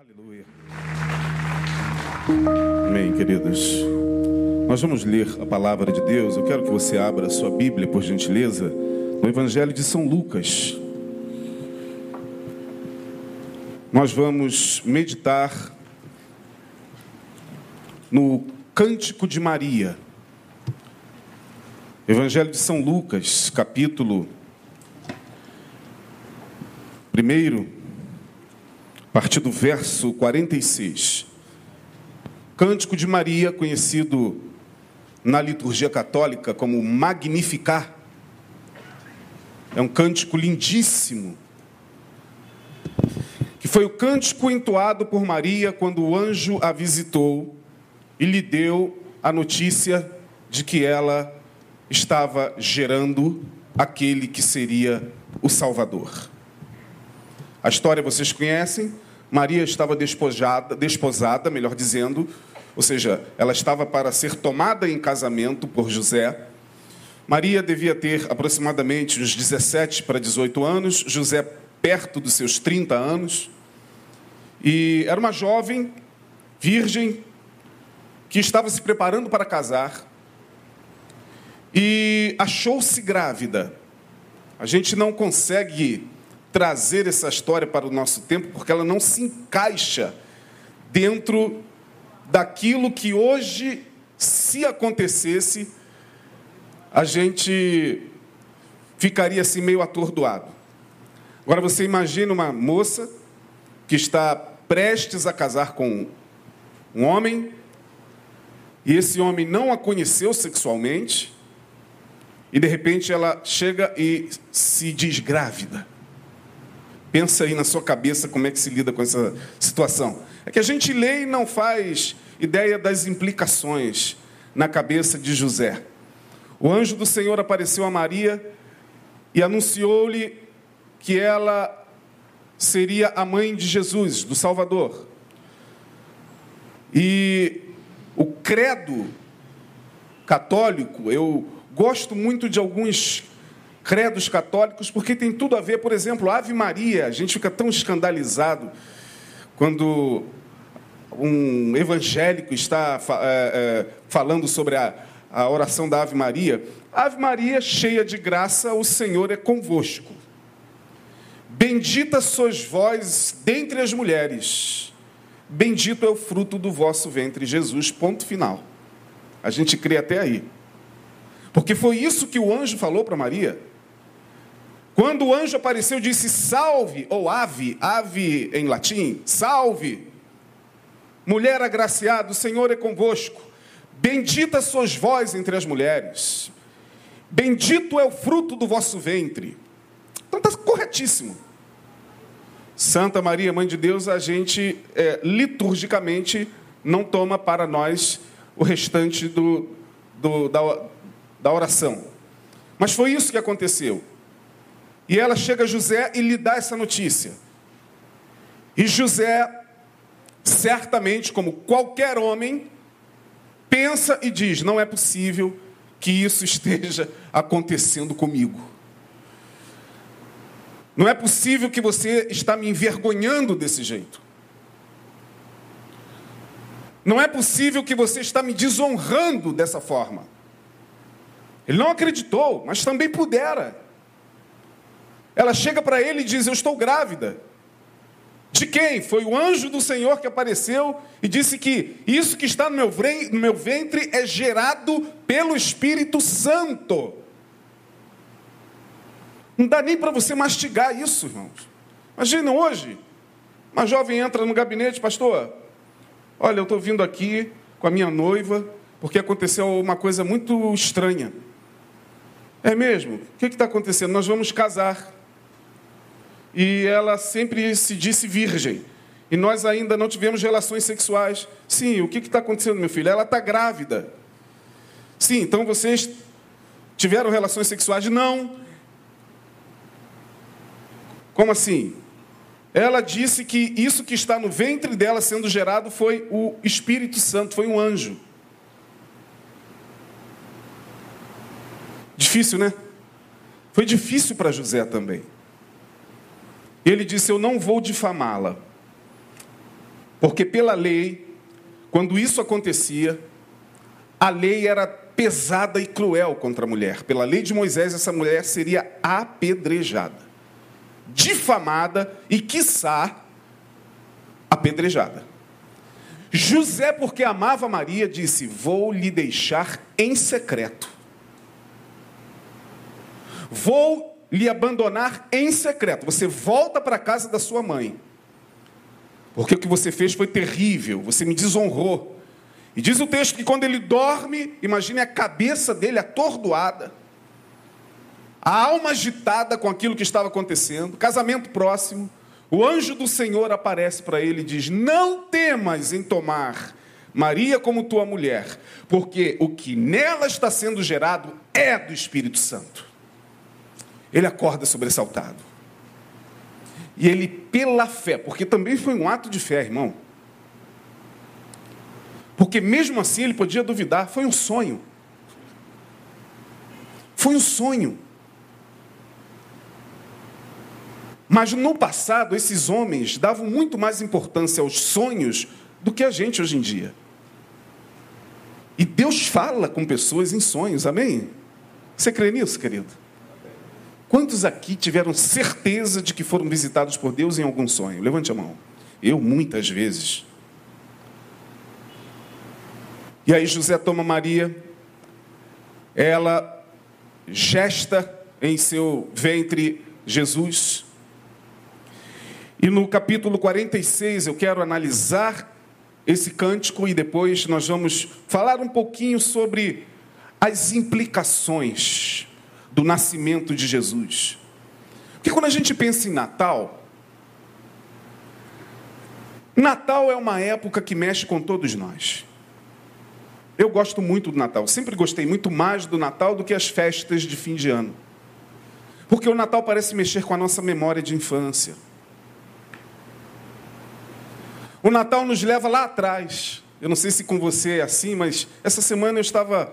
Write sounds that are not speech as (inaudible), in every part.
Aleluia. Amém, queridos. Nós vamos ler a palavra de Deus. Eu quero que você abra a sua Bíblia, por gentileza, no Evangelho de São Lucas. Nós vamos meditar no Cântico de Maria. Evangelho de São Lucas, capítulo 1, a partir do verso 46. Cântico de Maria, conhecido na liturgia católica como Magnificar. É um cântico lindíssimo, que foi o cântico entoado por Maria quando o anjo a visitou e lhe deu a notícia de que ela estava gerando aquele que seria o Salvador. A história vocês conhecem. Maria estava despojada, desposada, melhor dizendo, ou seja, ela estava para ser tomada em casamento por José. Maria devia ter aproximadamente uns 17 para 18 anos, José perto dos seus 30 anos. E era uma jovem, virgem, que estava se preparando para casar e achou-se grávida. A gente não consegue trazer essa história para o nosso tempo porque ela não se encaixa dentro daquilo que hoje, se acontecesse, a gente ficaria assim meio atordoado. Agora você imagina uma moça que está prestes a casar com um homem e esse homem não a conheceu sexualmente e de repente ela chega e se diz grávida. Pensa aí na sua cabeça como é que se lida com essa situação. É que a gente lê e não faz ideia das implicações na cabeça de José. O anjo do Senhor apareceu a Maria e anunciou-lhe que ela seria a mãe de Jesus, do Salvador. E o credo católico, eu gosto muito de alguns credos católicos, porque tem tudo a ver, por exemplo, Ave Maria. A gente fica tão escandalizado quando um evangélico está é, é, falando sobre a, a oração da Ave Maria. Ave Maria, cheia de graça, o Senhor é convosco. Bendita sois vós dentre as mulheres, bendito é o fruto do vosso ventre, Jesus. Ponto final. A gente crê até aí. Porque foi isso que o anjo falou para Maria. Quando o anjo apareceu, disse: Salve, ou ave, ave em latim, salve. Mulher agraciada, o Senhor é convosco. Bendita sois vós entre as mulheres. Bendito é o fruto do vosso ventre. Então está corretíssimo. Santa Maria, Mãe de Deus, a gente é, liturgicamente não toma para nós o restante do, do, da, da oração. Mas foi isso que aconteceu. E ela chega a José e lhe dá essa notícia. E José, certamente, como qualquer homem, pensa e diz: não é possível que isso esteja acontecendo comigo. Não é possível que você está me envergonhando desse jeito. Não é possível que você está me desonrando dessa forma. Ele não acreditou, mas também pudera. Ela chega para ele e diz: Eu estou grávida. De quem? Foi o anjo do Senhor que apareceu e disse que isso que está no meu ventre é gerado pelo Espírito Santo. Não dá nem para você mastigar isso, irmãos. Imagina hoje, uma jovem entra no gabinete, pastor. Olha, eu estou vindo aqui com a minha noiva porque aconteceu uma coisa muito estranha. É mesmo? O que está acontecendo? Nós vamos casar e ela sempre se disse virgem. E nós ainda não tivemos relações sexuais. Sim, o que está acontecendo, meu filho? Ela está grávida. Sim, então vocês tiveram relações sexuais? Não. Como assim? Ela disse que isso que está no ventre dela sendo gerado foi o Espírito Santo, foi um anjo. Difícil, né? Foi difícil para José também. Ele disse: Eu não vou difamá-la. Porque pela lei, quando isso acontecia, a lei era pesada e cruel contra a mulher. Pela lei de Moisés, essa mulher seria apedrejada, difamada e, quiçá, apedrejada. José, porque amava Maria, disse: Vou lhe deixar em secreto. Vou lhe abandonar em secreto. Você volta para a casa da sua mãe. Porque o que você fez foi terrível, você me desonrou. E diz o texto que quando ele dorme, imagine a cabeça dele atordoada, a alma agitada com aquilo que estava acontecendo, casamento próximo. O anjo do Senhor aparece para ele e diz: Não temas em tomar Maria como tua mulher, porque o que nela está sendo gerado é do Espírito Santo. Ele acorda sobressaltado. E ele, pela fé, porque também foi um ato de fé, irmão. Porque mesmo assim ele podia duvidar, foi um sonho. Foi um sonho. Mas no passado, esses homens davam muito mais importância aos sonhos do que a gente hoje em dia. E Deus fala com pessoas em sonhos, amém? Você crê nisso, querido? Quantos aqui tiveram certeza de que foram visitados por Deus em algum sonho? Levante a mão. Eu, muitas vezes. E aí José toma Maria, ela gesta em seu ventre Jesus, e no capítulo 46 eu quero analisar esse cântico e depois nós vamos falar um pouquinho sobre as implicações do nascimento de Jesus. Porque quando a gente pensa em Natal, Natal é uma época que mexe com todos nós. Eu gosto muito do Natal, sempre gostei muito mais do Natal do que as festas de fim de ano. Porque o Natal parece mexer com a nossa memória de infância. O Natal nos leva lá atrás. Eu não sei se com você é assim, mas essa semana eu estava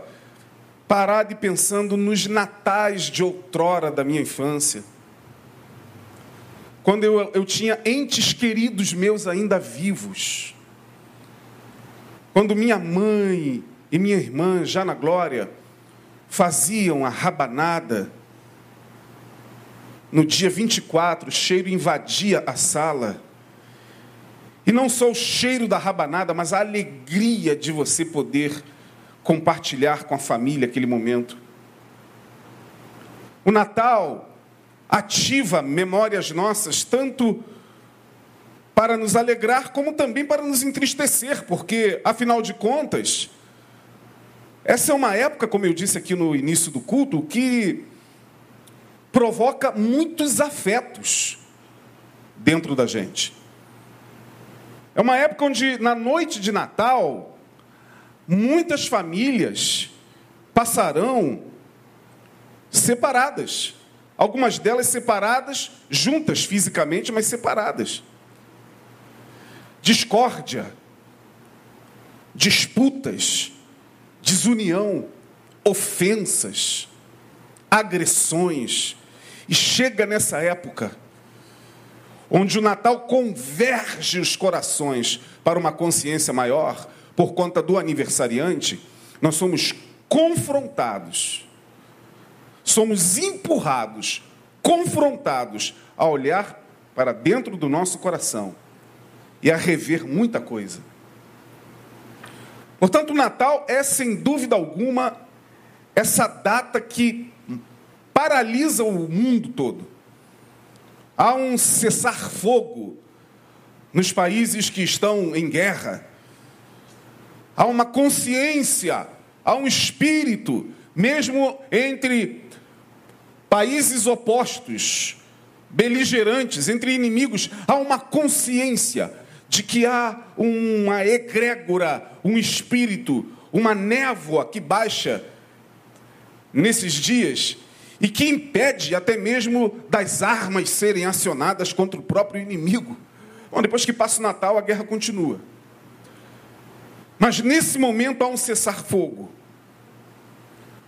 parado e pensando nos natais de outrora da minha infância. Quando eu, eu tinha entes queridos meus ainda vivos. Quando minha mãe e minha irmã, já na glória, faziam a rabanada. No dia 24, o cheiro invadia a sala. E não só o cheiro da rabanada, mas a alegria de você poder compartilhar com a família aquele momento. O Natal ativa memórias nossas, tanto para nos alegrar, como também para nos entristecer, porque, afinal de contas, essa é uma época, como eu disse aqui no início do culto, que provoca muitos afetos dentro da gente. É uma época onde, na noite de Natal, muitas famílias passarão separadas. Algumas delas separadas, juntas fisicamente, mas separadas. Discórdia, disputas, desunião, ofensas, agressões. E chega nessa época onde o Natal converge os corações para uma consciência maior, por conta do aniversariante, nós somos confrontados, somos empurrados, confrontados a olhar para dentro do nosso coração e a rever muita coisa. Portanto, o Natal é, sem dúvida alguma, essa data que paralisa o mundo todo. Há um cessar-fogo nos países que estão em guerra. Há uma consciência, há um espírito, mesmo entre países opostos, beligerantes, entre inimigos, há uma consciência de que há uma egrégora, um espírito, uma névoa que baixa nesses dias e que impede até mesmo das armas serem acionadas contra o próprio inimigo. Bom, depois que passa o Natal, a guerra continua. Mas nesse momento há um cessar-fogo.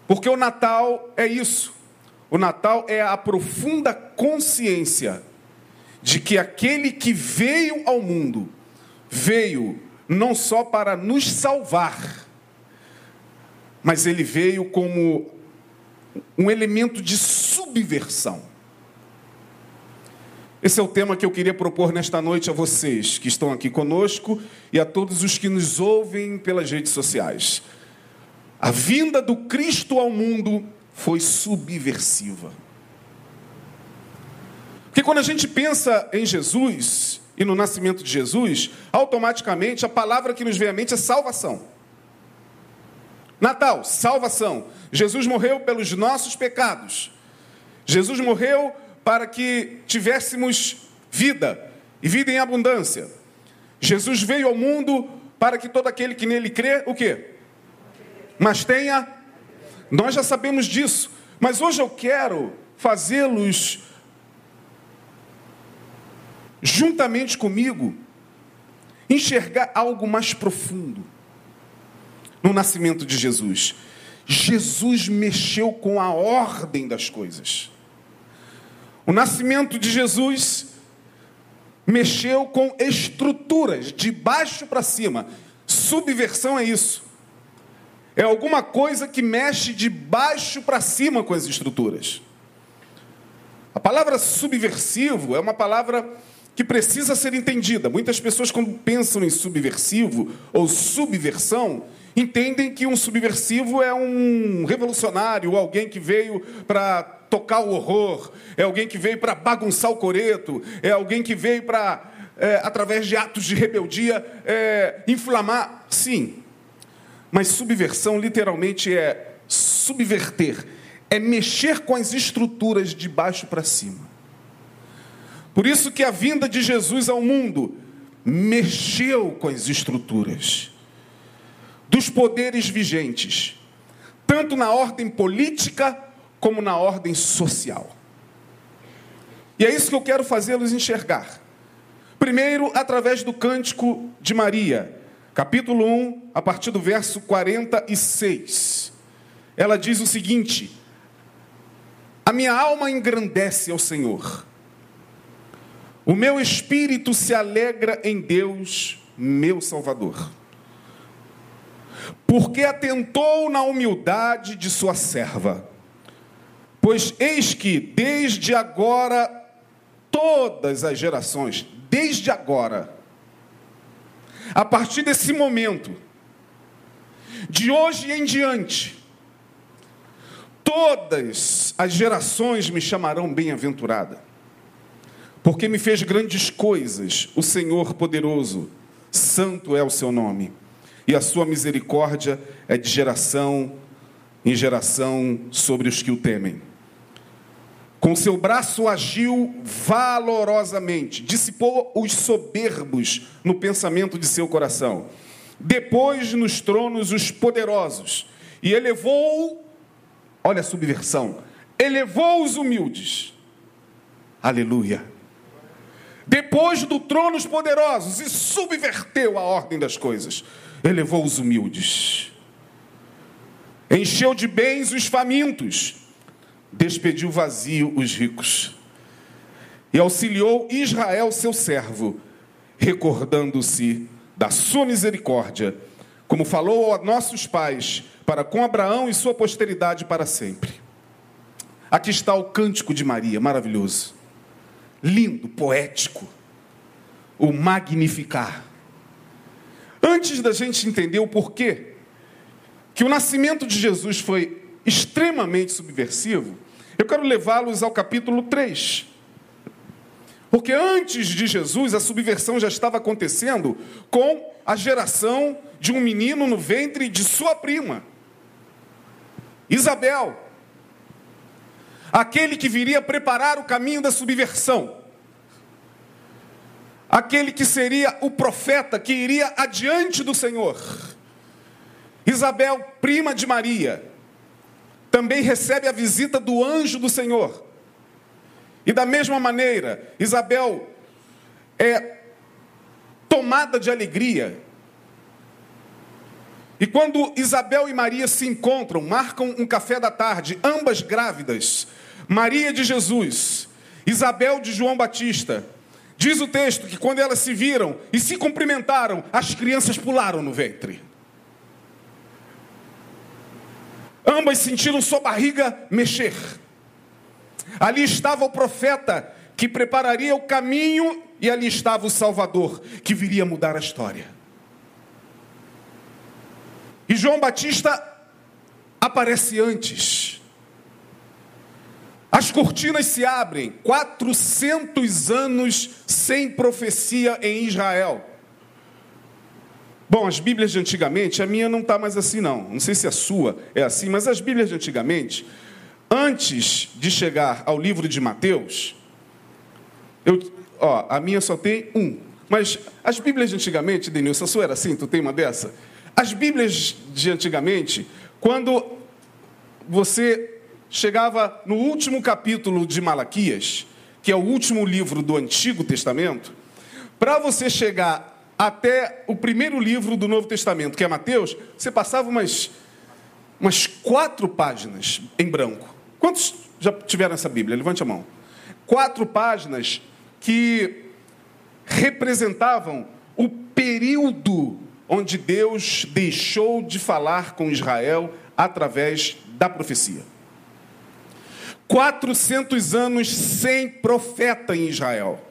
Porque o Natal é isso. O Natal é a profunda consciência de que aquele que veio ao mundo veio não só para nos salvar, mas ele veio como um elemento de subversão. Esse é o tema que eu queria propor nesta noite a vocês que estão aqui conosco e a todos os que nos ouvem pelas redes sociais. A vinda do Cristo ao mundo foi subversiva. Porque quando a gente pensa em Jesus e no nascimento de Jesus, automaticamente a palavra que nos vem à mente é salvação. Natal, salvação. Jesus morreu pelos nossos pecados. Jesus morreu para que tivéssemos vida e vida em abundância. Jesus veio ao mundo para que todo aquele que nele crê, o quê? Mas tenha. Nós já sabemos disso, mas hoje eu quero fazê-los juntamente comigo enxergar algo mais profundo no nascimento de Jesus. Jesus mexeu com a ordem das coisas. O nascimento de Jesus mexeu com estruturas, de baixo para cima. Subversão é isso. É alguma coisa que mexe de baixo para cima com as estruturas. A palavra subversivo é uma palavra que precisa ser entendida. Muitas pessoas, quando pensam em subversivo ou subversão, entendem que um subversivo é um revolucionário, alguém que veio para tocar o horror, é alguém que veio para bagunçar o coreto, é alguém que veio para, é, através de atos de rebeldia, é, inflamar. Sim, mas subversão literalmente é subverter, é mexer com as estruturas de baixo para cima. Por isso que a vinda de Jesus ao mundo mexeu com as estruturas dos poderes vigentes, tanto na ordem política como na ordem social. E é isso que eu quero fazê-los enxergar. Primeiro, através do cântico de Maria, capítulo 1, a partir do verso 46. Ela diz o seguinte: A minha alma engrandece ao Senhor, o meu espírito se alegra em Deus, meu Salvador porque atentou na humildade de sua serva. Pois eis que, desde agora, todas as gerações, desde agora, a partir desse momento, de hoje em diante, todas as gerações me chamarão bem-aventurada, porque me fez grandes coisas, o Senhor poderoso, santo é o seu nome e a sua misericórdia é de geração em geração sobre os que o temem. Com seu braço agiu valorosamente, dissipou os soberbos no pensamento de seu coração. Depois nos tronos os poderosos, e elevou, olha a subversão, elevou os humildes. Aleluia. Depois do trono os poderosos e subverteu a ordem das coisas elevou os humildes, encheu de bens os famintos, despediu vazio os ricos, e auxiliou Israel, seu servo, recordando-se da sua misericórdia, como falou a nossos pais, para com Abraão e sua posteridade para sempre. Aqui está o cântico de Maria, maravilhoso, lindo, poético, o magnificar. Antes da gente entender o porquê que o nascimento de Jesus foi extremamente subversivo, eu quero levá-los ao capítulo 3. Porque antes de Jesus, a subversão já estava acontecendo com a geração de um menino no ventre de sua prima, Isabel. Aquele que viria preparar o caminho da subversão aquele que seria o profeta que iria adiante do Senhor. Isabel, prima de Maria, também recebe a visita do anjo do Senhor. E da mesma maneira, Isabel é tomada de alegria. E quando Isabel e Maria se encontram, marcam um café da tarde, ambas grávidas, Maria de Jesus, Isabel de João Batista, Diz o texto que quando elas se viram e se cumprimentaram, as crianças pularam no ventre. Ambas sentiram sua barriga mexer. Ali estava o profeta que prepararia o caminho, e ali estava o Salvador que viria mudar a história. E João Batista aparece antes. As cortinas se abrem, 400 anos sem profecia em Israel. Bom, as Bíblias de antigamente, a minha não está mais assim, não. Não sei se a sua é assim, mas as Bíblias de antigamente, antes de chegar ao livro de Mateus, eu, ó, a minha só tem um. Mas as Bíblias de antigamente, Denilson, a sua era assim? Tu tem uma dessa? As Bíblias de antigamente, quando você chegava no último capítulo de Malaquias, que é o último livro do Antigo Testamento, para você chegar até o primeiro livro do Novo Testamento, que é Mateus, você passava umas, umas quatro páginas em branco. Quantos já tiveram essa Bíblia? Levante a mão. Quatro páginas que representavam o período onde Deus deixou de falar com Israel através da profecia. 400 anos sem profeta em Israel.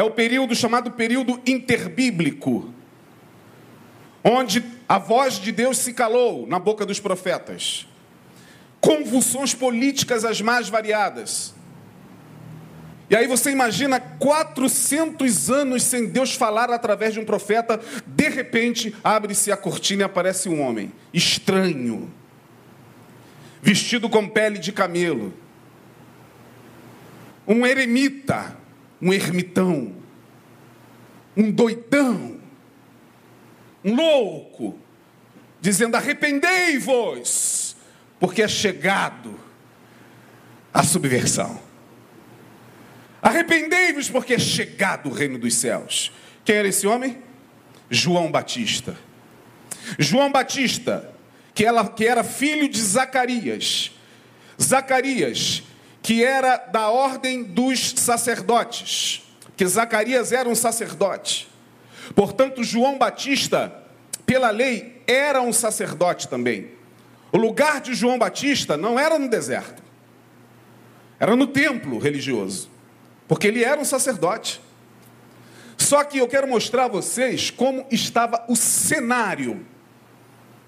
É o período chamado período interbíblico, onde a voz de Deus se calou na boca dos profetas. Convulsões políticas as mais variadas. E aí você imagina 400 anos sem Deus falar através de um profeta, de repente abre-se a cortina e aparece um homem estranho, vestido com pele de camelo, um eremita, um ermitão, um doidão, um louco, dizendo: arrependei-vos, porque é chegado a subversão. Arrependei-vos, porque é chegado o reino dos céus. Quem era esse homem? João Batista. João Batista, que, que era filho de Zacarias. Zacarias, que era da ordem dos sacerdotes, que Zacarias era um sacerdote. Portanto, João Batista, pela lei, era um sacerdote também. O lugar de João Batista não era no deserto, era no templo religioso, porque ele era um sacerdote. Só que eu quero mostrar a vocês como estava o cenário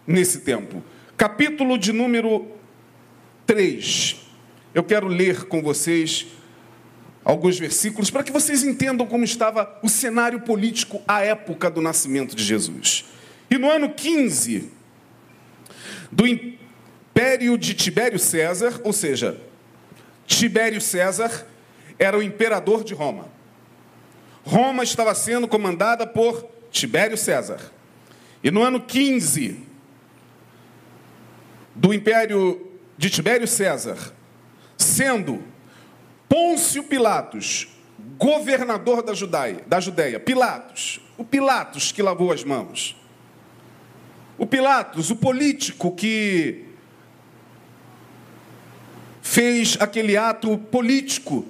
nesse tempo. Capítulo de número 3 eu quero ler com vocês alguns versículos para que vocês entendam como estava o cenário político à época do nascimento de Jesus. E no ano 15 do império de Tibério César, ou seja, Tibério César era o imperador de Roma. Roma estava sendo comandada por Tibério César. E no ano 15 do império de Tibério César, sendo Pôncio Pilatos governador da Judéia, da Judéia, Pilatos, o Pilatos que lavou as mãos. O Pilatos, o político que fez aquele ato político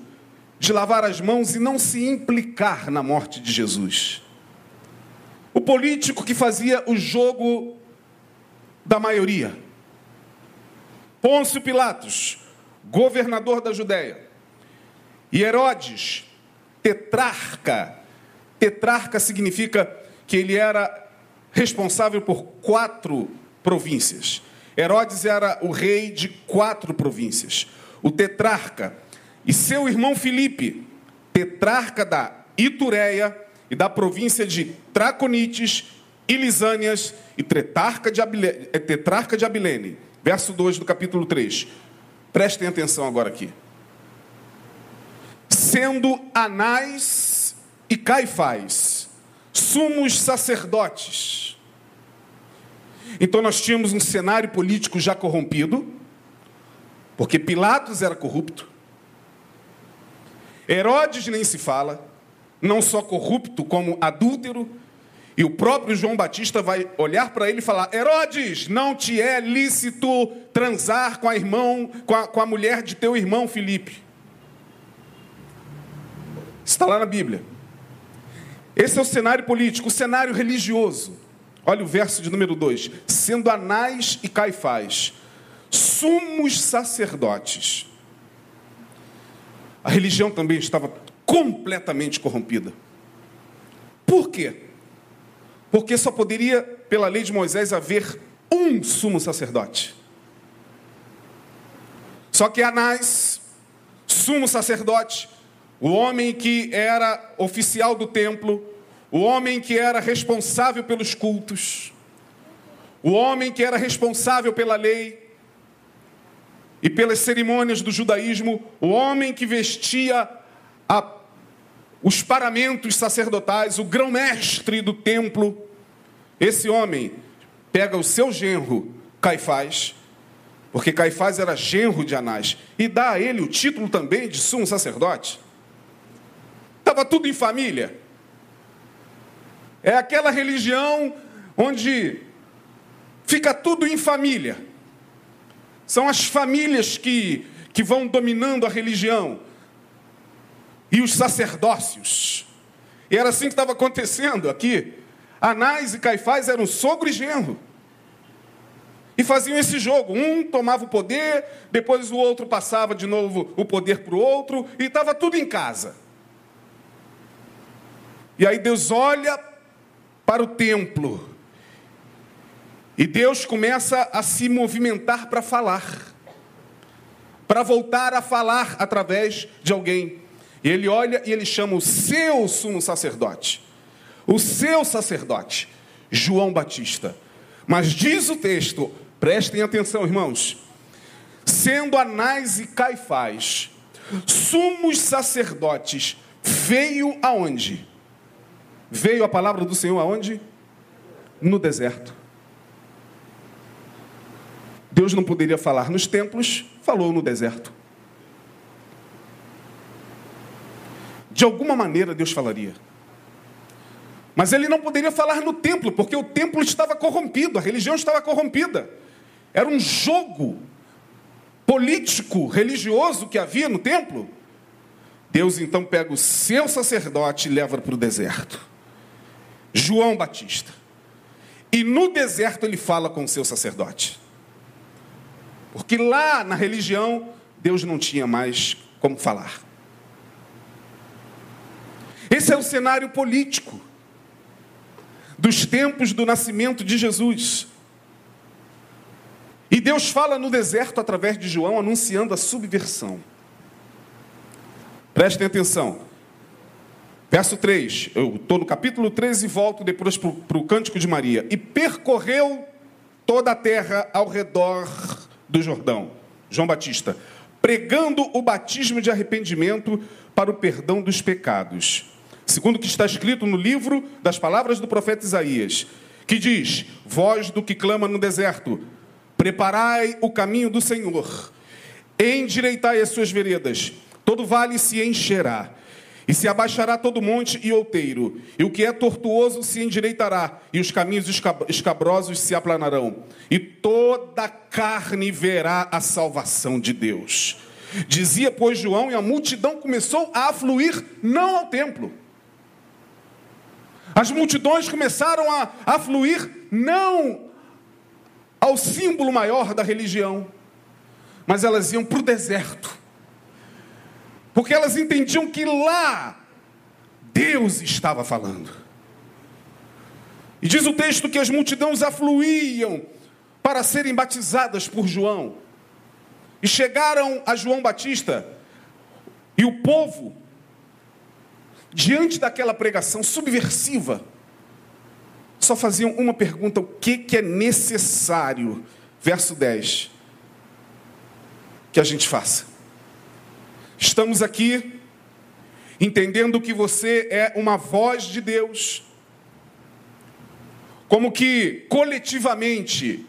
de lavar as mãos e não se implicar na morte de Jesus. O político que fazia o jogo da maioria. Pôncio Pilatos, governador da Judéia. E Herodes, tetrarca. Tetrarca significa que ele era responsável por quatro províncias. Herodes era o rei de quatro províncias. O tetrarca e seu irmão Filipe, tetrarca da Itureia e da província de Traconites e Lisânias e tetrarca de, Abilene, tetrarca de Abilene. Verso 2 do capítulo 3. Prestem atenção agora aqui. Sendo Anás e Caifás sumos sacerdotes. Então nós tínhamos um cenário político já corrompido, porque Pilatos era corrupto. Herodes nem se fala, não só corrupto, como adúltero, e o próprio João Batista vai olhar para ele e falar: Herodes, não te é lícito transar com a, irmão, com a, com a mulher de teu irmão Filipe. Está lá na Bíblia. Esse é o cenário político, o cenário religioso. Olha o verso de número 2: sendo Anás e Caifás sumos sacerdotes. A religião também estava completamente corrompida. Por quê? Porque só poderia, pela lei de Moisés, haver um sumo sacerdote. Só que Anás, sumo sacerdote, o homem que era oficial do templo, o homem que era responsável pelos cultos, o homem que era responsável pela lei e pelas cerimônias do judaísmo, o homem que vestia a, os paramentos sacerdotais, o grão-mestre do templo, esse homem pega o seu genro, Caifás, porque Caifás era genro de Anás, e dá a ele o título também de sumo sacerdote. Estava tudo em família. É aquela religião onde fica tudo em família. São as famílias que, que vão dominando a religião. E os sacerdócios. E era assim que estava acontecendo aqui. Anás e Caifás eram sogro e genro. E faziam esse jogo. Um tomava o poder, depois o outro passava de novo o poder para o outro, e estava tudo em casa. E aí Deus olha para o templo. E Deus começa a se movimentar para falar. Para voltar a falar através de alguém. E ele olha e ele chama o seu sumo sacerdote. O seu sacerdote, João Batista. Mas diz o texto, prestem atenção, irmãos. Sendo Anás e Caifás sumos sacerdotes, veio aonde? Veio a palavra do Senhor aonde? No deserto. Deus não poderia falar nos templos, falou no deserto. De alguma maneira Deus falaria. Mas ele não poderia falar no templo, porque o templo estava corrompido, a religião estava corrompida. Era um jogo político, religioso que havia no templo. Deus então pega o seu sacerdote e leva para o deserto. João Batista. E no deserto ele fala com o seu sacerdote. Porque lá na religião, Deus não tinha mais como falar. Esse é o cenário político dos tempos do nascimento de Jesus. E Deus fala no deserto através de João, anunciando a subversão. Prestem atenção. Verso 3, eu estou no capítulo 13 e volto depois para o Cântico de Maria. E percorreu toda a terra ao redor do Jordão, João Batista, pregando o batismo de arrependimento para o perdão dos pecados. Segundo o que está escrito no livro das palavras do profeta Isaías, que diz: Voz do que clama no deserto, preparai o caminho do Senhor, endireitai as suas veredas, todo vale se encherá e se abaixará todo monte e outeiro, e o que é tortuoso se endireitará, e os caminhos escabrosos se aplanarão, e toda carne verá a salvação de Deus. Dizia, pois, João, e a multidão começou a afluir não ao templo. As multidões começaram a afluir não ao símbolo maior da religião, mas elas iam para o deserto porque elas entendiam que lá Deus estava falando. E diz o texto que as multidões afluíam para serem batizadas por João. E chegaram a João Batista, e o povo, diante daquela pregação subversiva, só faziam uma pergunta: o que, que é necessário? Verso 10. Que a gente faça. Estamos aqui entendendo que você é uma voz de Deus, como que coletivamente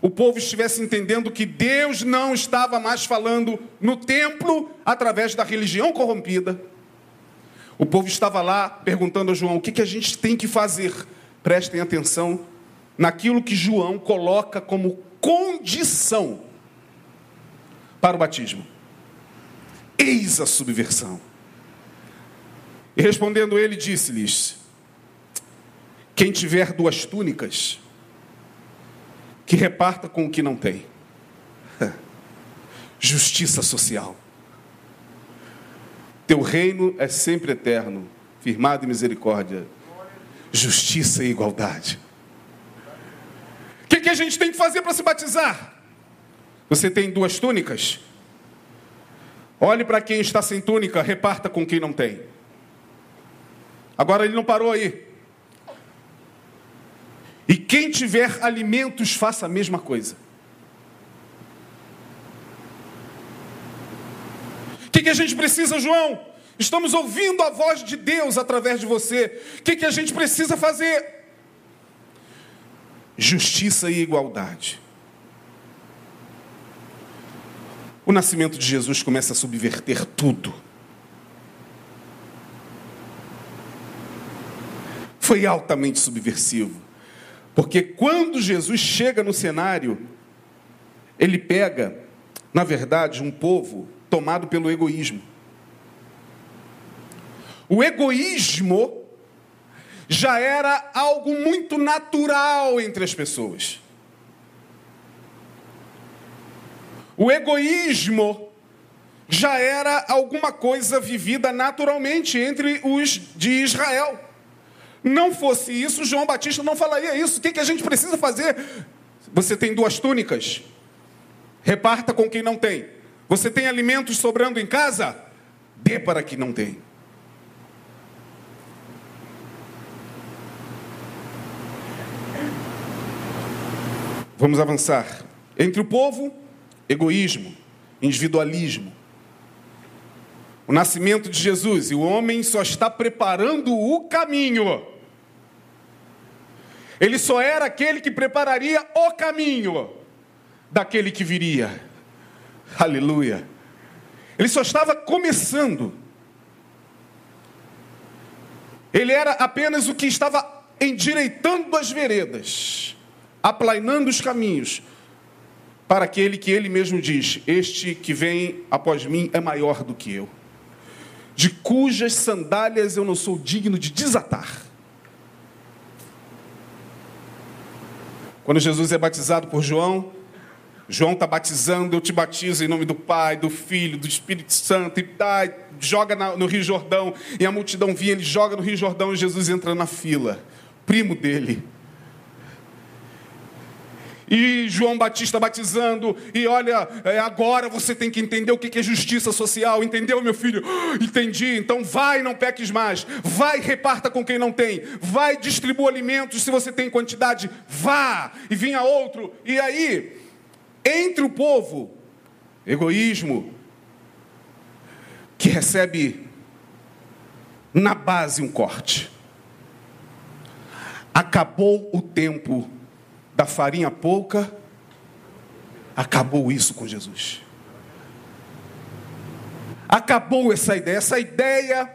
o povo estivesse entendendo que Deus não estava mais falando no templo através da religião corrompida. O povo estava lá perguntando a João: o que, que a gente tem que fazer? Prestem atenção naquilo que João coloca como condição para o batismo. Eis a subversão. E respondendo ele, disse-lhes: Quem tiver duas túnicas, que reparta com o que não tem. (laughs) Justiça social. Teu reino é sempre eterno, firmado em misericórdia, justiça e igualdade. O que, que a gente tem que fazer para se batizar? Você tem duas túnicas? Olhe para quem está sem túnica, reparta com quem não tem. Agora ele não parou aí. E quem tiver alimentos, faça a mesma coisa. Que, que a gente precisa, João? Estamos ouvindo a voz de Deus através de você. O que, que a gente precisa fazer? Justiça e igualdade. O nascimento de Jesus começa a subverter tudo. Foi altamente subversivo. Porque quando Jesus chega no cenário, ele pega, na verdade, um povo tomado pelo egoísmo. O egoísmo já era algo muito natural entre as pessoas. O egoísmo já era alguma coisa vivida naturalmente entre os de Israel. Não fosse isso, João Batista não falaria isso. O que, que a gente precisa fazer? Você tem duas túnicas? Reparta com quem não tem. Você tem alimentos sobrando em casa? Dê para quem não tem. Vamos avançar. Entre o povo, egoísmo, individualismo. O nascimento de Jesus e o homem só está preparando o caminho. Ele só era aquele que prepararia o caminho daquele que viria. (laughs) Aleluia. Ele só estava começando. Ele era apenas o que estava endireitando as veredas, aplainando os caminhos, para aquele que ele mesmo diz: Este que vem após mim é maior do que eu, de cujas sandálias eu não sou digno de desatar. Quando Jesus é batizado por João, João está batizando, eu te batizo em nome do Pai, do Filho, do Espírito Santo, e tá, joga no Rio Jordão, e a multidão vinha, ele joga no Rio Jordão e Jesus entra na fila, primo dele. E João Batista batizando, e olha, é, agora você tem que entender o que é justiça social, entendeu, meu filho? (gasps) Entendi, então vai, não peques mais, vai, reparta com quem não tem, vai, distribua alimentos se você tem quantidade, vá, e vinha outro, e aí, entre o povo, egoísmo, que recebe na base um corte. Acabou o tempo da farinha pouca, acabou isso com Jesus. Acabou essa ideia. Essa ideia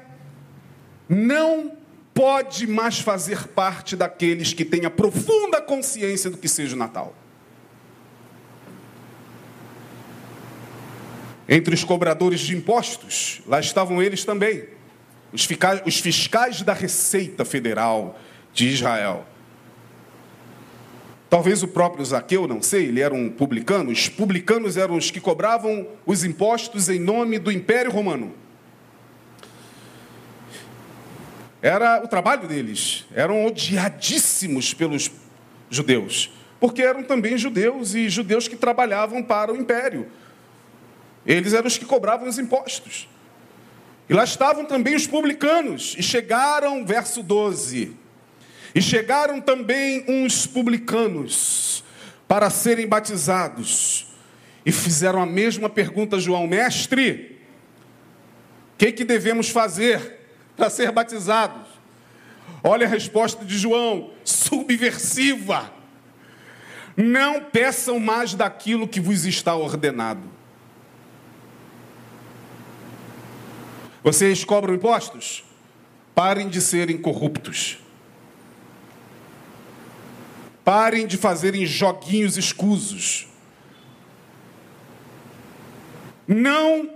não pode mais fazer parte daqueles que têm a profunda consciência do que seja o Natal. Entre os cobradores de impostos, lá estavam eles também, os fiscais, os fiscais da Receita Federal de Israel. Talvez o próprio Zaqueu, não sei, ele era um publicano. Os publicanos eram os que cobravam os impostos em nome do Império Romano. Era o trabalho deles. Eram odiadíssimos pelos judeus, porque eram também judeus e judeus que trabalhavam para o Império. Eles eram os que cobravam os impostos. E lá estavam também os publicanos. E chegaram, verso 12 e chegaram também uns publicanos para serem batizados. E fizeram a mesma pergunta a João: Mestre, o que, que devemos fazer para ser batizados? Olha a resposta de João, subversiva. Não peçam mais daquilo que vos está ordenado. Vocês cobram impostos? Parem de serem corruptos. Parem de fazerem joguinhos escusos. Não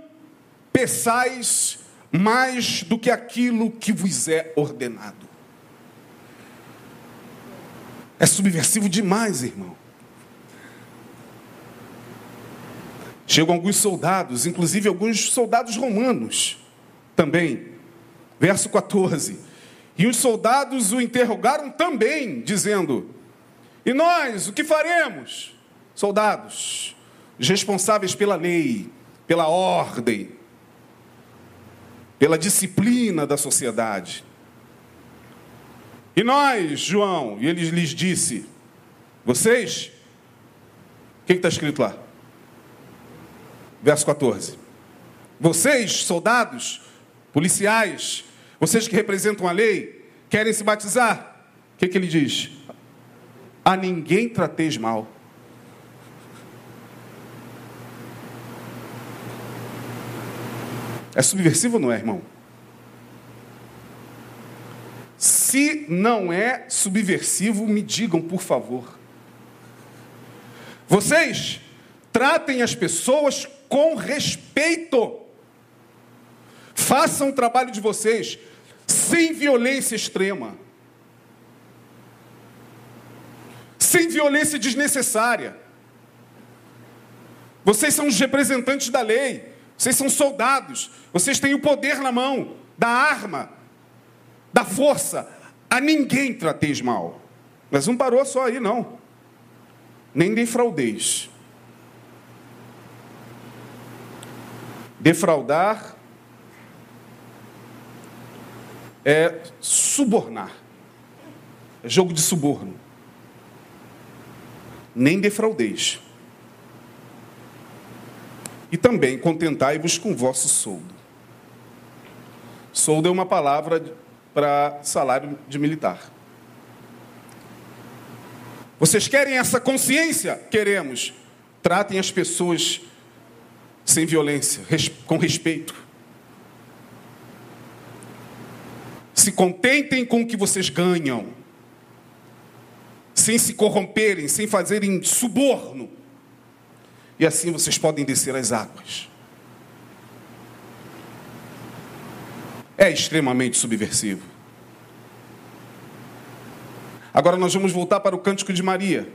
peçais mais do que aquilo que vos é ordenado. É subversivo demais, irmão. Chegam alguns soldados, inclusive alguns soldados romanos também. Verso 14. E os soldados o interrogaram também, dizendo: E nós, o que faremos? Soldados, os responsáveis pela lei, pela ordem, pela disciplina da sociedade. E nós, João, e ele lhes disse: Vocês, o que está escrito lá? Verso 14. Vocês, soldados, policiais, vocês que representam a lei, querem se batizar? O que, que ele diz? A ninguém trateis mal. É subversivo não é, irmão? Se não é subversivo, me digam, por favor. Vocês tratem as pessoas com respeito. Façam o trabalho de vocês sem violência extrema. Sem violência desnecessária. Vocês são os representantes da lei. Vocês são soldados. Vocês têm o poder na mão, da arma, da força. A ninguém trateis mal. Mas não parou só aí, não. Nem defraudeis. Defraudar é subornar. É jogo de suborno. Nem defraudeis. E também contentai-vos com vosso soldo. Soldo é uma palavra para salário de militar. Vocês querem essa consciência? Queremos. Tratem as pessoas sem violência, com respeito. Se contentem com o que vocês ganham, sem se corromperem, sem fazerem suborno. E assim vocês podem descer as águas. É extremamente subversivo. Agora nós vamos voltar para o cântico de Maria,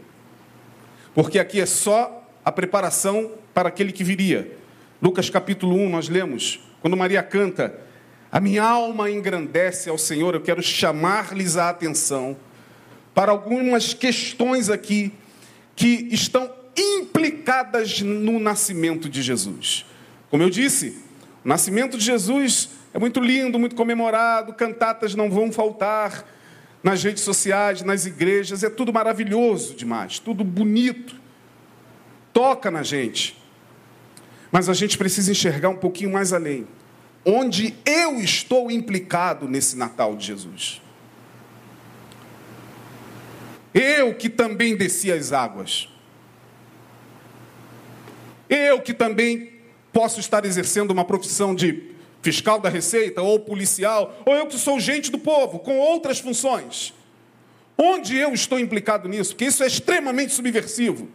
porque aqui é só a preparação para aquele que viria. Lucas capítulo 1, nós lemos, quando Maria canta, a minha alma engrandece ao Senhor, eu quero chamar-lhes a atenção para algumas questões aqui que estão implicadas no nascimento de Jesus. Como eu disse, o nascimento de Jesus é muito lindo, muito comemorado, cantatas não vão faltar nas redes sociais, nas igrejas, é tudo maravilhoso demais, tudo bonito, toca na gente. Mas a gente precisa enxergar um pouquinho mais além onde eu estou implicado nesse Natal de Jesus. Eu que também desci as águas. Eu que também posso estar exercendo uma profissão de fiscal da Receita ou policial, ou eu que sou gente do povo, com outras funções. Onde eu estou implicado nisso? Porque isso é extremamente subversivo.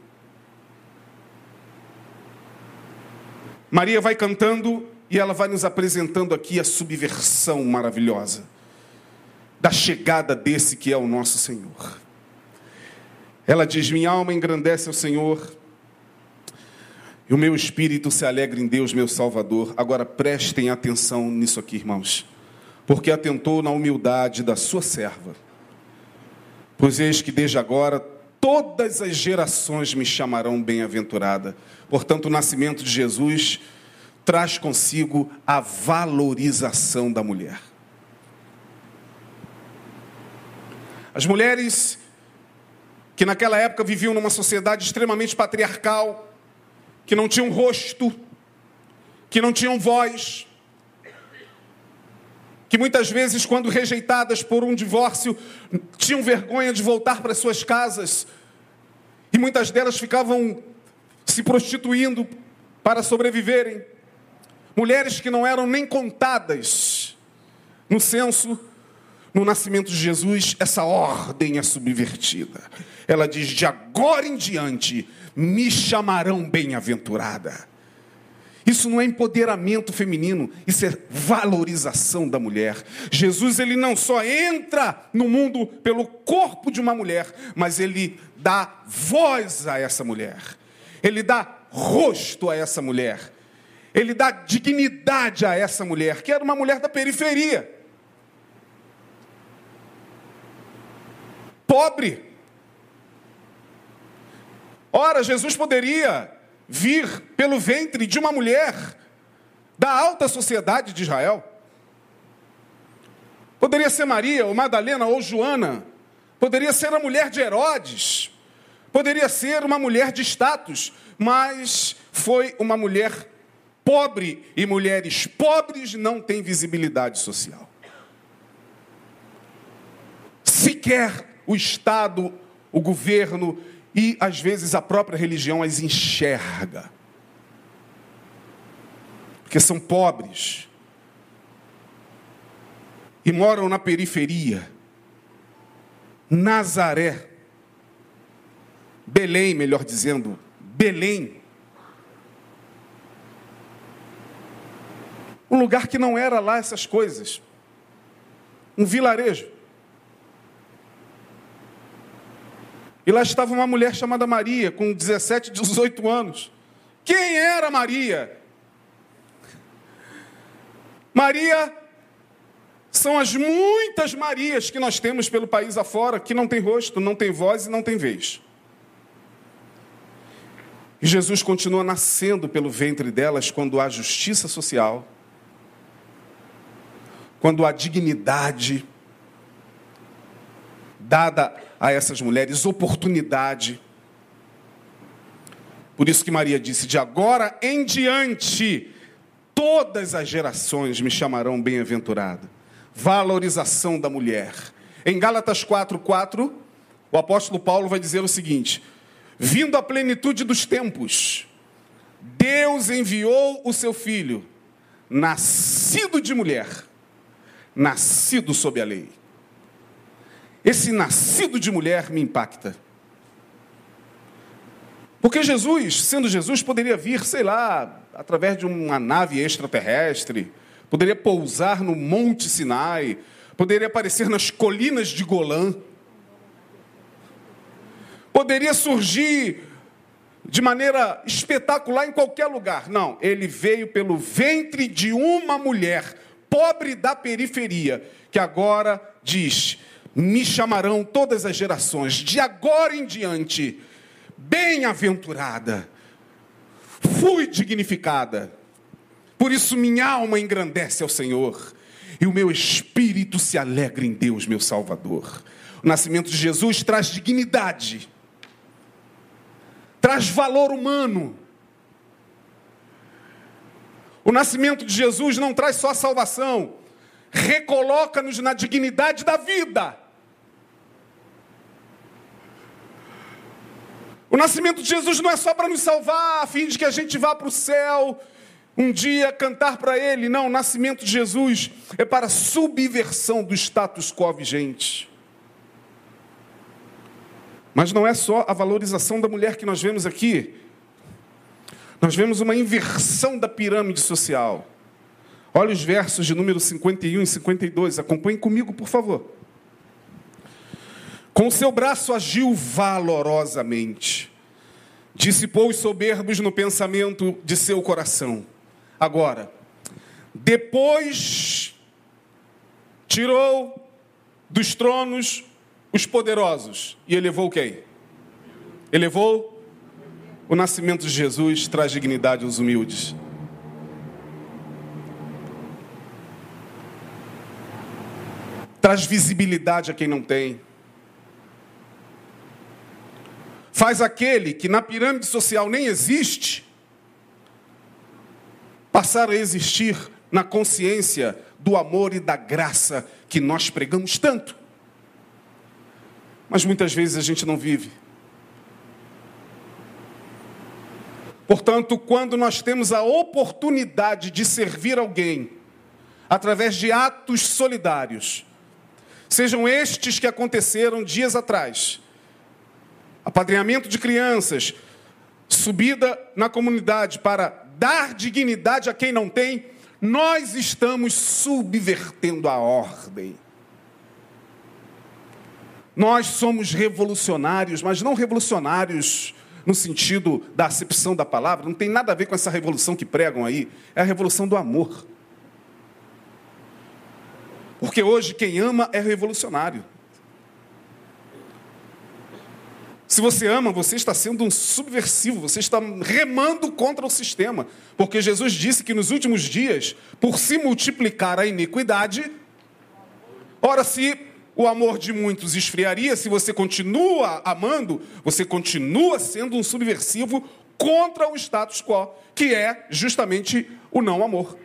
Maria vai cantando e ela vai nos apresentando aqui a subversão maravilhosa da chegada desse que é o nosso Senhor. Ela diz: Minha alma engrandece ao Senhor, e o meu espírito se alegra em Deus, meu Salvador. Agora prestem atenção nisso aqui, irmãos, porque atentou na humildade da sua serva. Pois eis que desde agora todas as gerações me chamarão bem-aventurada. Portanto, o nascimento de Jesus traz consigo a valorização da mulher. As mulheres que naquela época viviam numa sociedade extremamente patriarcal, que não tinham rosto, que não tinham voz, que muitas vezes, quando rejeitadas por um divórcio, tinham vergonha de voltar para suas casas, e muitas delas ficavam se prostituindo para sobreviverem mulheres que não eram nem contadas no censo, no nascimento de Jesus, essa ordem é subvertida. Ela diz: de agora em diante me chamarão bem-aventurada. Isso não é empoderamento feminino, isso é valorização da mulher. Jesus ele não só entra no mundo pelo corpo de uma mulher, mas ele dá voz a essa mulher. Ele dá rosto a essa mulher. Ele dá dignidade a essa mulher, que era uma mulher da periferia. Pobre. Ora, Jesus poderia vir pelo ventre de uma mulher da alta sociedade de Israel. Poderia ser Maria, ou Madalena, ou Joana. Poderia ser a mulher de Herodes. Poderia ser uma mulher de status. Mas foi uma mulher pobre. E mulheres pobres não têm visibilidade social. Sequer o Estado, o governo e às vezes a própria religião as enxerga. Porque são pobres e moram na periferia. Nazaré, Belém, melhor dizendo, Belém. Um lugar que não era lá essas coisas. Um vilarejo. E lá estava uma mulher chamada Maria, com 17, 18 anos. Quem era Maria? Maria são as muitas Marias que nós temos pelo país afora, que não tem rosto, não tem voz e não tem vez. E Jesus continua nascendo pelo ventre delas quando há justiça social, quando há dignidade dada a essas mulheres oportunidade. Por isso que Maria disse: De agora em diante, todas as gerações me chamarão bem-aventurada. Valorização da mulher. Em Gálatas 4:4, o apóstolo Paulo vai dizer o seguinte: Vindo a plenitude dos tempos, Deus enviou o seu filho, nascido de mulher, nascido sob a lei esse nascido de mulher me impacta. Porque Jesus, sendo Jesus, poderia vir, sei lá, através de uma nave extraterrestre, poderia pousar no Monte Sinai, poderia aparecer nas colinas de Golã, poderia surgir de maneira espetacular em qualquer lugar. Não, ele veio pelo ventre de uma mulher, pobre da periferia, que agora diz: me chamarão todas as gerações, de agora em diante, bem-aventurada, fui dignificada. Por isso minha alma engrandece ao Senhor, e o meu espírito se alegra em Deus, meu Salvador. O nascimento de Jesus traz dignidade, traz valor humano. O nascimento de Jesus não traz só salvação, recoloca-nos na dignidade da vida. O nascimento de Jesus não é só para nos salvar, a fim de que a gente vá para o céu um dia cantar para Ele. Não, o nascimento de Jesus é para a subversão do status quo vigente. Mas não é só a valorização da mulher que nós vemos aqui. Nós vemos uma inversão da pirâmide social. Olha os versos de número 51 e 52. Acompanhe comigo, por favor. Com seu braço agiu valorosamente, dissipou os soberbos no pensamento de seu coração. Agora, depois tirou dos tronos os poderosos e elevou quem? Elevou o nascimento de Jesus, traz dignidade aos humildes. Traz visibilidade a quem não tem. faz aquele que na pirâmide social nem existe passar a existir na consciência do amor e da graça que nós pregamos tanto. Mas muitas vezes a gente não vive. Portanto, quando nós temos a oportunidade de servir alguém através de atos solidários, sejam estes que aconteceram dias atrás, apadrinhamento de crianças, subida na comunidade para dar dignidade a quem não tem, nós estamos subvertendo a ordem. Nós somos revolucionários, mas não revolucionários no sentido da acepção da palavra, não tem nada a ver com essa revolução que pregam aí, é a revolução do amor. Porque hoje quem ama é revolucionário. Se você ama, você está sendo um subversivo, você está remando contra o sistema. Porque Jesus disse que nos últimos dias, por se multiplicar a iniquidade, ora, se o amor de muitos esfriaria, se você continua amando, você continua sendo um subversivo contra o status quo, que é justamente o não amor.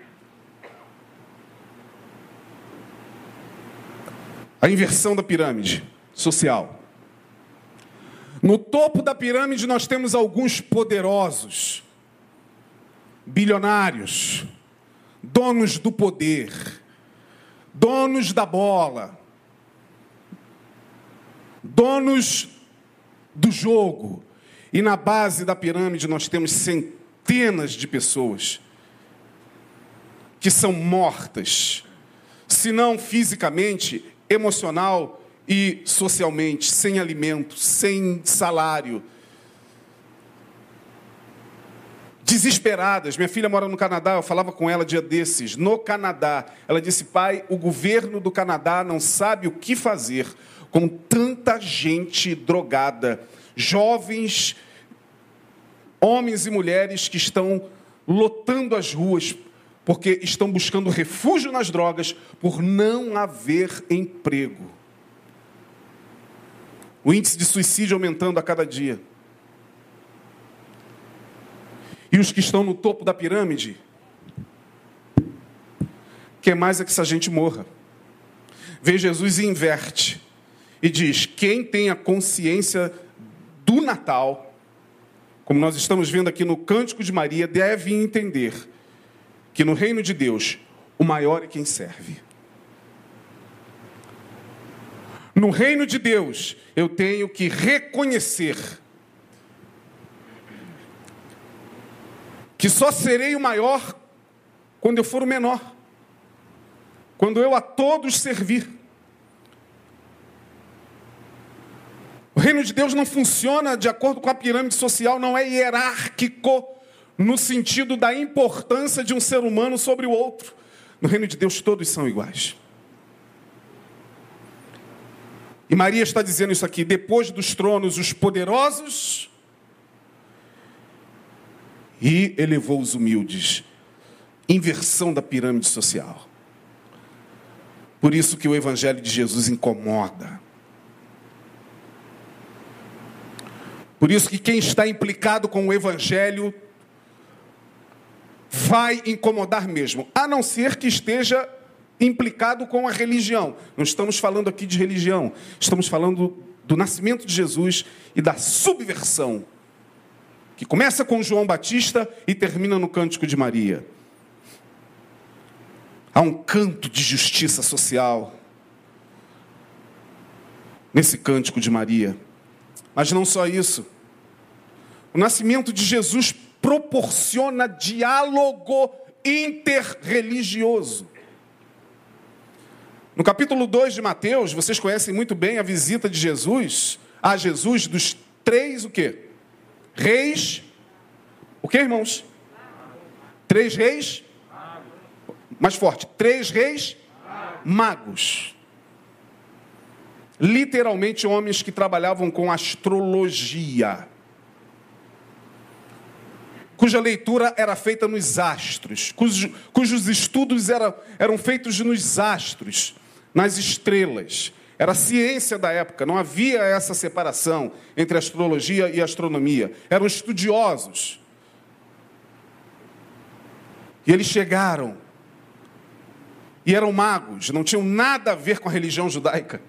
A inversão da pirâmide social. No topo da pirâmide nós temos alguns poderosos, bilionários, donos do poder, donos da bola, donos do jogo. E na base da pirâmide nós temos centenas de pessoas que são mortas, se não fisicamente, emocional e socialmente, sem alimento, sem salário. Desesperadas. Minha filha mora no Canadá, eu falava com ela dia desses, no Canadá. Ela disse: pai, o governo do Canadá não sabe o que fazer com tanta gente drogada, jovens, homens e mulheres que estão lotando as ruas porque estão buscando refúgio nas drogas por não haver emprego. O índice de suicídio aumentando a cada dia. E os que estão no topo da pirâmide, quer mais é que essa gente morra. Vê Jesus e inverte e diz: quem tem a consciência do Natal, como nós estamos vendo aqui no Cântico de Maria, deve entender que no reino de Deus o maior é quem serve. No reino de Deus eu tenho que reconhecer que só serei o maior quando eu for o menor, quando eu a todos servir. O reino de Deus não funciona de acordo com a pirâmide social, não é hierárquico no sentido da importância de um ser humano sobre o outro. No reino de Deus todos são iguais. E Maria está dizendo isso aqui: depois dos tronos, os poderosos, e elevou os humildes. Inversão da pirâmide social. Por isso que o evangelho de Jesus incomoda. Por isso que quem está implicado com o evangelho vai incomodar mesmo, a não ser que esteja implicado com a religião. Não estamos falando aqui de religião, estamos falando do nascimento de Jesus e da subversão, que começa com João Batista e termina no cântico de Maria. Há um canto de justiça social nesse cântico de Maria. Mas não só isso. O nascimento de Jesus proporciona diálogo interreligioso. No capítulo 2 de Mateus, vocês conhecem muito bem a visita de Jesus a Jesus dos três o quê? Reis. O que, irmãos? Três reis? Mais forte. Três reis magos literalmente homens que trabalhavam com astrologia, cuja leitura era feita nos astros, cujos, cujos estudos era, eram feitos nos astros, nas estrelas. Era ciência da época, não havia essa separação entre astrologia e astronomia. Eram estudiosos. E eles chegaram. E eram magos, não tinham nada a ver com a religião judaica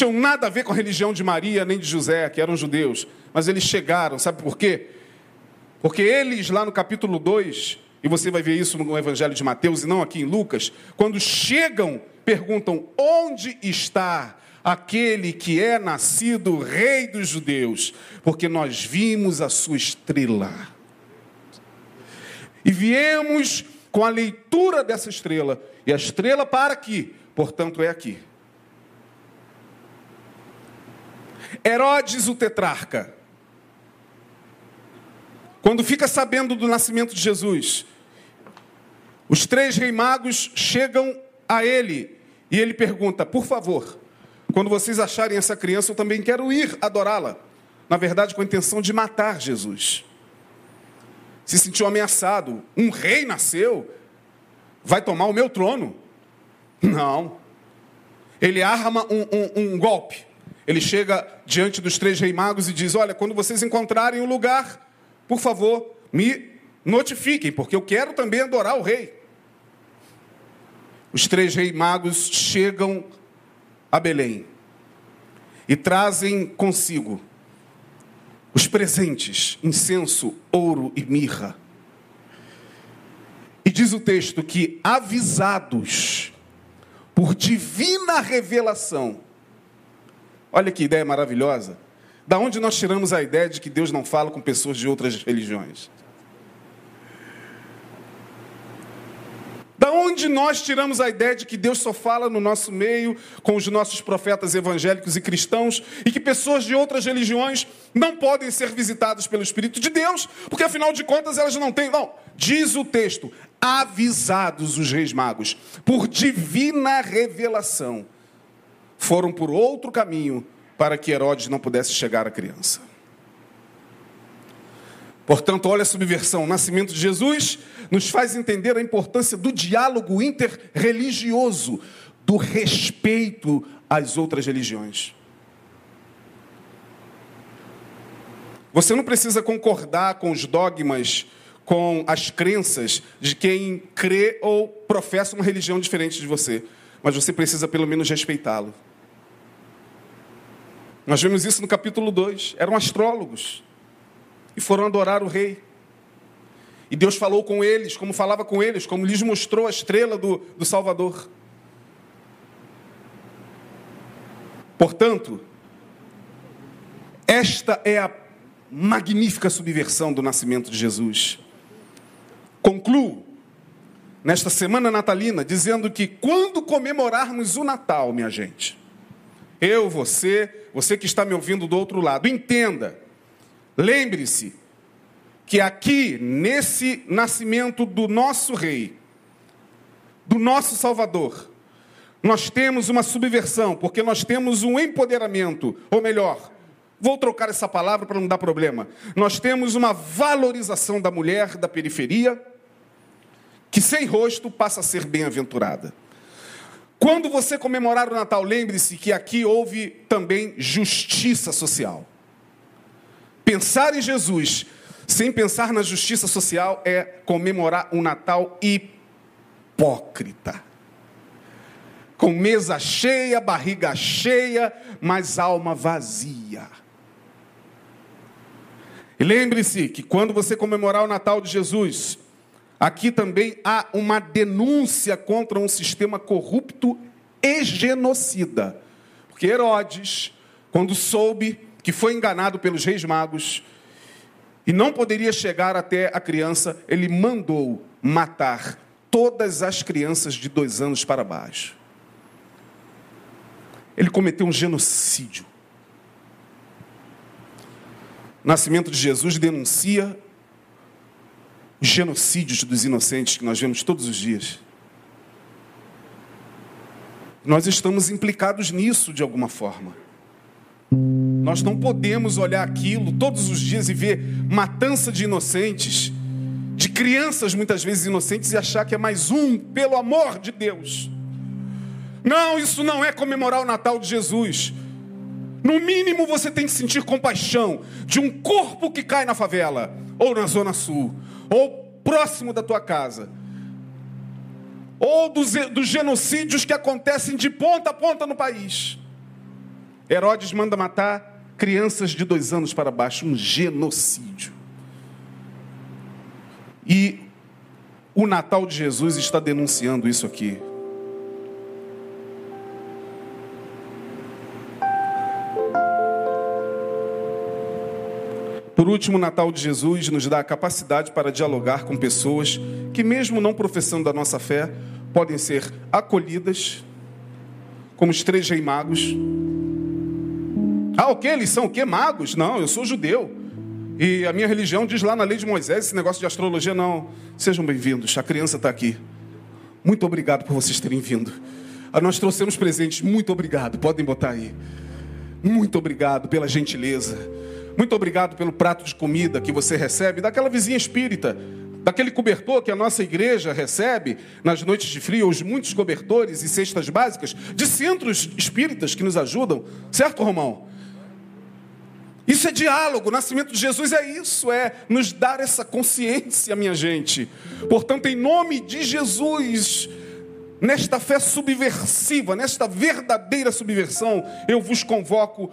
tinham nada a ver com a religião de Maria nem de José, que eram judeus, mas eles chegaram, sabe por quê? Porque eles, lá no capítulo 2, e você vai ver isso no Evangelho de Mateus e não aqui em Lucas, quando chegam, perguntam: onde está aquele que é nascido rei dos judeus? Porque nós vimos a sua estrela. E viemos com a leitura dessa estrela. E a estrela para aqui, portanto é aqui. Herodes o tetrarca, quando fica sabendo do nascimento de Jesus, os três reis magos chegam a ele e ele pergunta: Por favor, quando vocês acharem essa criança, eu também quero ir adorá-la. Na verdade, com a intenção de matar Jesus. Se sentiu ameaçado. Um rei nasceu, vai tomar o meu trono. Não. Ele arma um, um, um golpe. Ele chega diante dos três reis magos e diz: Olha, quando vocês encontrarem um lugar, por favor, me notifiquem, porque eu quero também adorar o rei. Os três reis magos chegam a Belém e trazem consigo os presentes, incenso, ouro e mirra. E diz o texto que, avisados por divina revelação, olha que ideia maravilhosa da onde nós tiramos a ideia de que Deus não fala com pessoas de outras religiões? Da onde nós tiramos a ideia de que Deus só fala no nosso meio com os nossos profetas evangélicos e cristãos e que pessoas de outras religiões não podem ser visitadas pelo Espírito de Deus, porque afinal de contas elas não têm. Não, diz o texto: avisados os reis magos, por divina revelação, foram por outro caminho para que Herodes não pudesse chegar à criança. Portanto, olha a subversão. O nascimento de Jesus nos faz entender a importância do diálogo interreligioso, do respeito às outras religiões. Você não precisa concordar com os dogmas, com as crenças de quem crê ou professa uma religião diferente de você, mas você precisa pelo menos respeitá-lo. Nós vemos isso no capítulo 2. Eram astrólogos e foram adorar o rei. E Deus falou com eles, como falava com eles, como lhes mostrou a estrela do, do Salvador. Portanto, esta é a magnífica subversão do nascimento de Jesus. Concluo nesta semana natalina dizendo que quando comemorarmos o Natal, minha gente, eu, você, você que está me ouvindo do outro lado, entenda, lembre-se que aqui, nesse nascimento do nosso Rei, do nosso Salvador, nós temos uma subversão, porque nós temos um empoderamento, ou melhor, vou trocar essa palavra para não dar problema. Nós temos uma valorização da mulher da periferia, que sem rosto passa a ser bem-aventurada. Quando você comemorar o Natal, lembre-se que aqui houve também justiça social. Pensar em Jesus sem pensar na justiça social é comemorar um Natal hipócrita. Com mesa cheia, barriga cheia, mas alma vazia. E lembre-se que quando você comemorar o Natal de Jesus, Aqui também há uma denúncia contra um sistema corrupto e genocida. Porque Herodes, quando soube que foi enganado pelos reis magos e não poderia chegar até a criança, ele mandou matar todas as crianças de dois anos para baixo. Ele cometeu um genocídio. O nascimento de Jesus denuncia os genocídios dos inocentes que nós vemos todos os dias. Nós estamos implicados nisso de alguma forma. Nós não podemos olhar aquilo todos os dias e ver matança de inocentes, de crianças muitas vezes inocentes, e achar que é mais um, pelo amor de Deus. Não, isso não é comemorar o Natal de Jesus. No mínimo você tem que sentir compaixão de um corpo que cai na favela ou na Zona Sul, ou próximo da tua casa, ou dos, dos genocídios que acontecem de ponta a ponta no país. Herodes manda matar crianças de dois anos para baixo, um genocídio. E o Natal de Jesus está denunciando isso aqui. Por último, o Natal de Jesus nos dá a capacidade para dialogar com pessoas que, mesmo não professando da nossa fé, podem ser acolhidas, como os três reis magos. Ah, o que? Eles são o que? Magos? Não, eu sou judeu. E a minha religião diz lá na lei de Moisés, esse negócio de astrologia, não. Sejam bem-vindos, a criança está aqui. Muito obrigado por vocês terem vindo. Ah, nós trouxemos presentes, muito obrigado. Podem botar aí. Muito obrigado pela gentileza. Muito obrigado pelo prato de comida que você recebe daquela vizinha espírita, daquele cobertor que a nossa igreja recebe nas noites de frio, os muitos cobertores e cestas básicas de centros espíritas que nos ajudam, certo, Romão? Isso é diálogo, o nascimento de Jesus é isso, é nos dar essa consciência, minha gente. Portanto, em nome de Jesus, nesta fé subversiva, nesta verdadeira subversão, eu vos convoco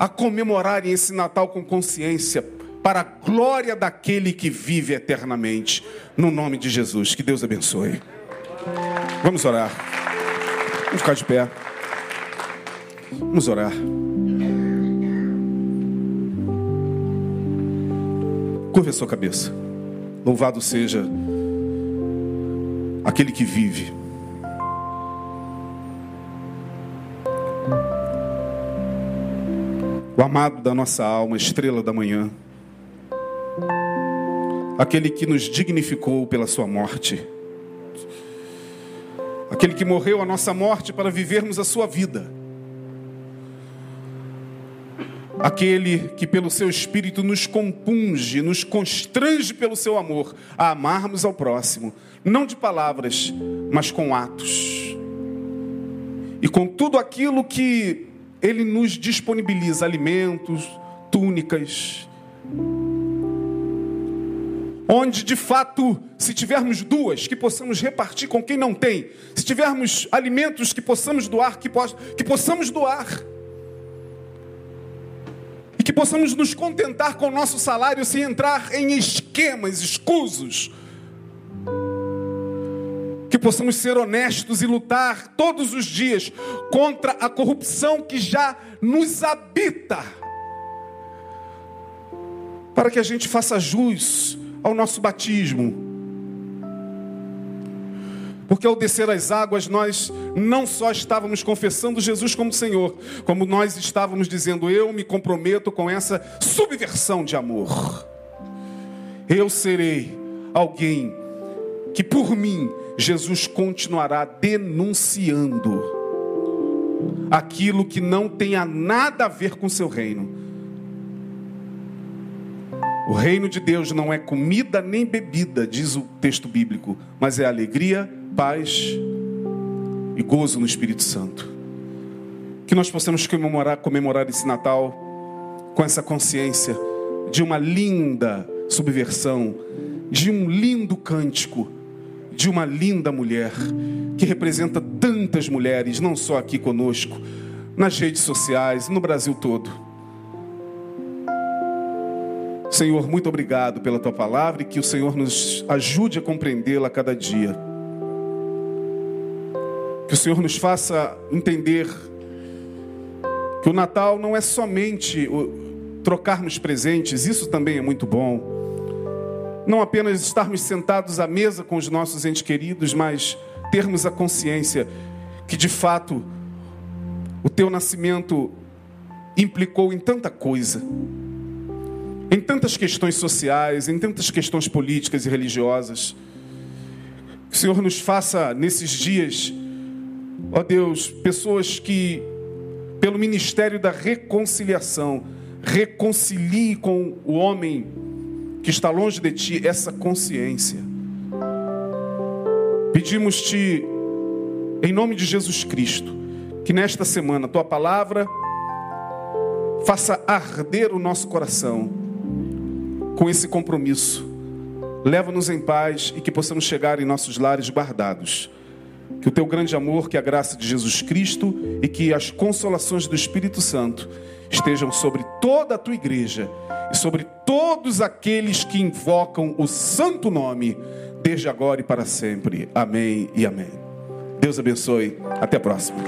a comemorarem esse Natal com consciência, para a glória daquele que vive eternamente. No nome de Jesus, que Deus abençoe. Vamos orar. Vamos ficar de pé. Vamos orar. Curva a sua cabeça. Louvado seja aquele que vive. O amado da nossa alma, estrela da manhã. Aquele que nos dignificou pela sua morte. Aquele que morreu a nossa morte para vivermos a sua vida aquele que pelo seu espírito nos compunge, nos constrange pelo seu amor a amarmos ao próximo, não de palavras, mas com atos. E com tudo aquilo que ele nos disponibiliza, alimentos, túnicas, onde de fato, se tivermos duas, que possamos repartir com quem não tem, se tivermos alimentos que possamos doar, que, que possamos doar e que possamos nos contentar com o nosso salário sem entrar em esquemas escusos. Possamos ser honestos e lutar todos os dias contra a corrupção que já nos habita. Para que a gente faça jus ao nosso batismo porque ao descer as águas, nós não só estávamos confessando Jesus como Senhor, como nós estávamos dizendo: Eu me comprometo com essa subversão de amor. Eu serei alguém que por mim Jesus continuará denunciando aquilo que não tenha nada a ver com seu reino. O reino de Deus não é comida nem bebida, diz o texto bíblico, mas é alegria, paz e gozo no Espírito Santo. Que nós possamos comemorar, comemorar esse Natal com essa consciência de uma linda subversão, de um lindo cântico, de uma linda mulher que representa tantas mulheres, não só aqui conosco, nas redes sociais, no Brasil todo. Senhor, muito obrigado pela tua palavra e que o Senhor nos ajude a compreendê-la a cada dia. Que o Senhor nos faça entender que o Natal não é somente trocarmos presentes, isso também é muito bom. Não apenas estarmos sentados à mesa com os nossos entes queridos, mas termos a consciência que de fato o teu nascimento implicou em tanta coisa, em tantas questões sociais, em tantas questões políticas e religiosas. Que o Senhor nos faça nesses dias Ó Deus, pessoas que, pelo ministério da reconciliação, reconcilie com o homem que está longe de ti essa consciência. Pedimos-te, em nome de Jesus Cristo, que nesta semana tua palavra faça arder o nosso coração com esse compromisso. Leva-nos em paz e que possamos chegar em nossos lares guardados que o teu grande amor, que a graça de Jesus Cristo e que as consolações do Espírito Santo estejam sobre toda a tua igreja e sobre todos aqueles que invocam o santo nome, desde agora e para sempre. Amém e amém. Deus abençoe. Até a próxima.